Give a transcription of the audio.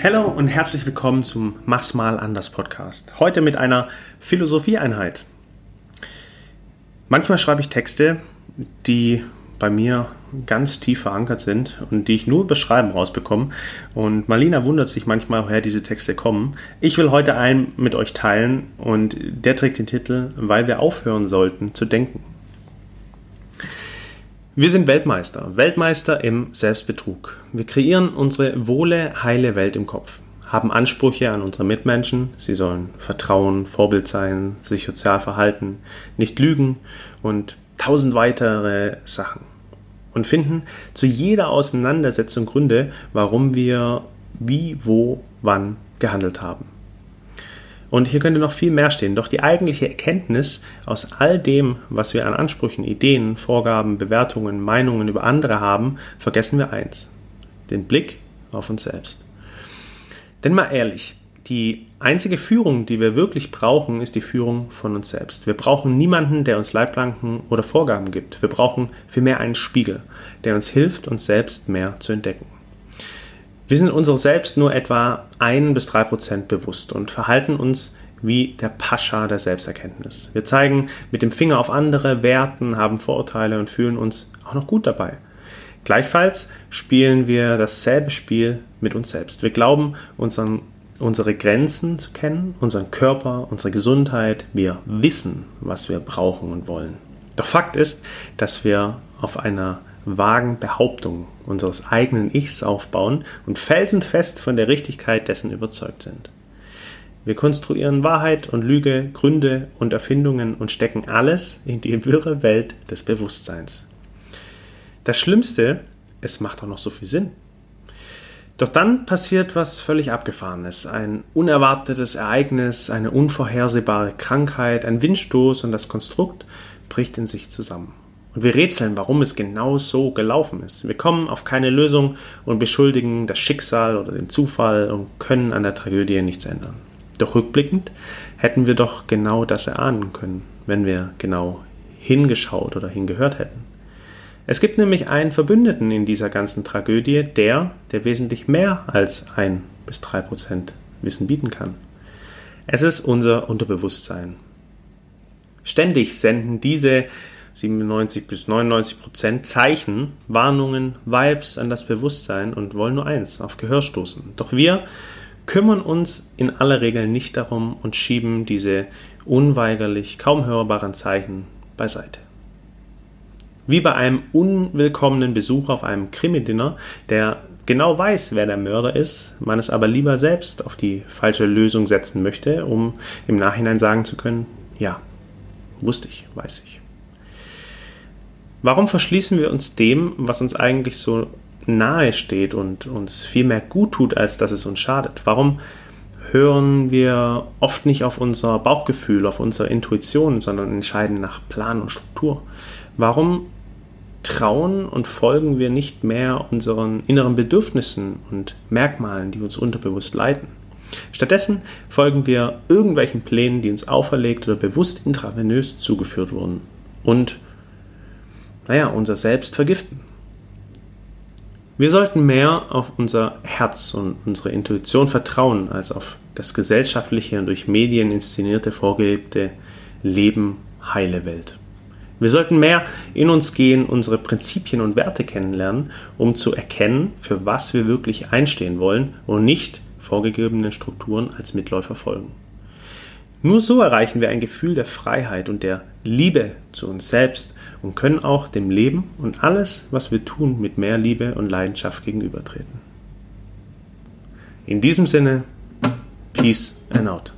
Hallo und herzlich willkommen zum Mach's mal anders Podcast. Heute mit einer Philosophieeinheit. Manchmal schreibe ich Texte, die bei mir ganz tief verankert sind und die ich nur beschreiben rausbekomme. Und Marlina wundert sich manchmal, woher diese Texte kommen. Ich will heute einen mit euch teilen und der trägt den Titel, weil wir aufhören sollten zu denken. Wir sind Weltmeister, Weltmeister im Selbstbetrug. Wir kreieren unsere wohle, heile Welt im Kopf, haben Ansprüche an unsere Mitmenschen, sie sollen Vertrauen, Vorbild sein, sich sozial verhalten, nicht lügen und tausend weitere Sachen. Und finden zu jeder Auseinandersetzung Gründe, warum wir wie, wo, wann gehandelt haben. Und hier könnte noch viel mehr stehen. Doch die eigentliche Erkenntnis aus all dem, was wir an Ansprüchen, Ideen, Vorgaben, Bewertungen, Meinungen über andere haben, vergessen wir eins. Den Blick auf uns selbst. Denn mal ehrlich, die einzige Führung, die wir wirklich brauchen, ist die Führung von uns selbst. Wir brauchen niemanden, der uns Leitplanken oder Vorgaben gibt. Wir brauchen vielmehr einen Spiegel, der uns hilft, uns selbst mehr zu entdecken. Wir sind uns selbst nur etwa ein bis drei Prozent bewusst und verhalten uns wie der Pascha der Selbsterkenntnis. Wir zeigen mit dem Finger auf andere, werten, haben Vorurteile und fühlen uns auch noch gut dabei. Gleichfalls spielen wir dasselbe Spiel mit uns selbst. Wir glauben, unseren, unsere Grenzen zu kennen, unseren Körper, unsere Gesundheit. Wir wissen, was wir brauchen und wollen. Doch Fakt ist, dass wir auf einer vagen Behauptungen unseres eigenen Ichs aufbauen und felsenfest von der Richtigkeit dessen überzeugt sind. Wir konstruieren Wahrheit und Lüge, Gründe und Erfindungen und stecken alles in die wirre Welt des Bewusstseins. Das Schlimmste, es macht auch noch so viel Sinn. Doch dann passiert was völlig Abgefahrenes. Ein unerwartetes Ereignis, eine unvorhersehbare Krankheit, ein Windstoß und das Konstrukt bricht in sich zusammen. Und wir rätseln, warum es genau so gelaufen ist. Wir kommen auf keine Lösung und beschuldigen das Schicksal oder den Zufall und können an der Tragödie nichts ändern. Doch rückblickend hätten wir doch genau das erahnen können, wenn wir genau hingeschaut oder hingehört hätten. Es gibt nämlich einen Verbündeten in dieser ganzen Tragödie, der, der wesentlich mehr als ein bis drei Prozent Wissen bieten kann. Es ist unser Unterbewusstsein. Ständig senden diese 97 bis 99 Prozent Zeichen, Warnungen, Vibes an das Bewusstsein und wollen nur eins, auf Gehör stoßen. Doch wir kümmern uns in aller Regel nicht darum und schieben diese unweigerlich kaum hörbaren Zeichen beiseite. Wie bei einem unwillkommenen Besuch auf einem Krimi-Dinner, der genau weiß, wer der Mörder ist, man es aber lieber selbst auf die falsche Lösung setzen möchte, um im Nachhinein sagen zu können, ja, wusste ich, weiß ich. Warum verschließen wir uns dem, was uns eigentlich so nahe steht und uns viel mehr gut tut, als dass es uns schadet? Warum hören wir oft nicht auf unser Bauchgefühl, auf unsere Intuition, sondern entscheiden nach Plan und Struktur? Warum trauen und folgen wir nicht mehr unseren inneren Bedürfnissen und Merkmalen, die uns unterbewusst leiten? Stattdessen folgen wir irgendwelchen Plänen, die uns auferlegt oder bewusst intravenös zugeführt wurden und naja, unser Selbst vergiften. Wir sollten mehr auf unser Herz und unsere Intuition vertrauen, als auf das gesellschaftliche und durch Medien inszenierte, vorgelebte Leben, heile Welt. Wir sollten mehr in uns gehen, unsere Prinzipien und Werte kennenlernen, um zu erkennen, für was wir wirklich einstehen wollen und nicht vorgegebenen Strukturen als Mitläufer folgen. Nur so erreichen wir ein Gefühl der Freiheit und der Liebe zu uns selbst und können auch dem Leben und alles, was wir tun, mit mehr Liebe und Leidenschaft gegenübertreten. In diesem Sinne, Peace and out.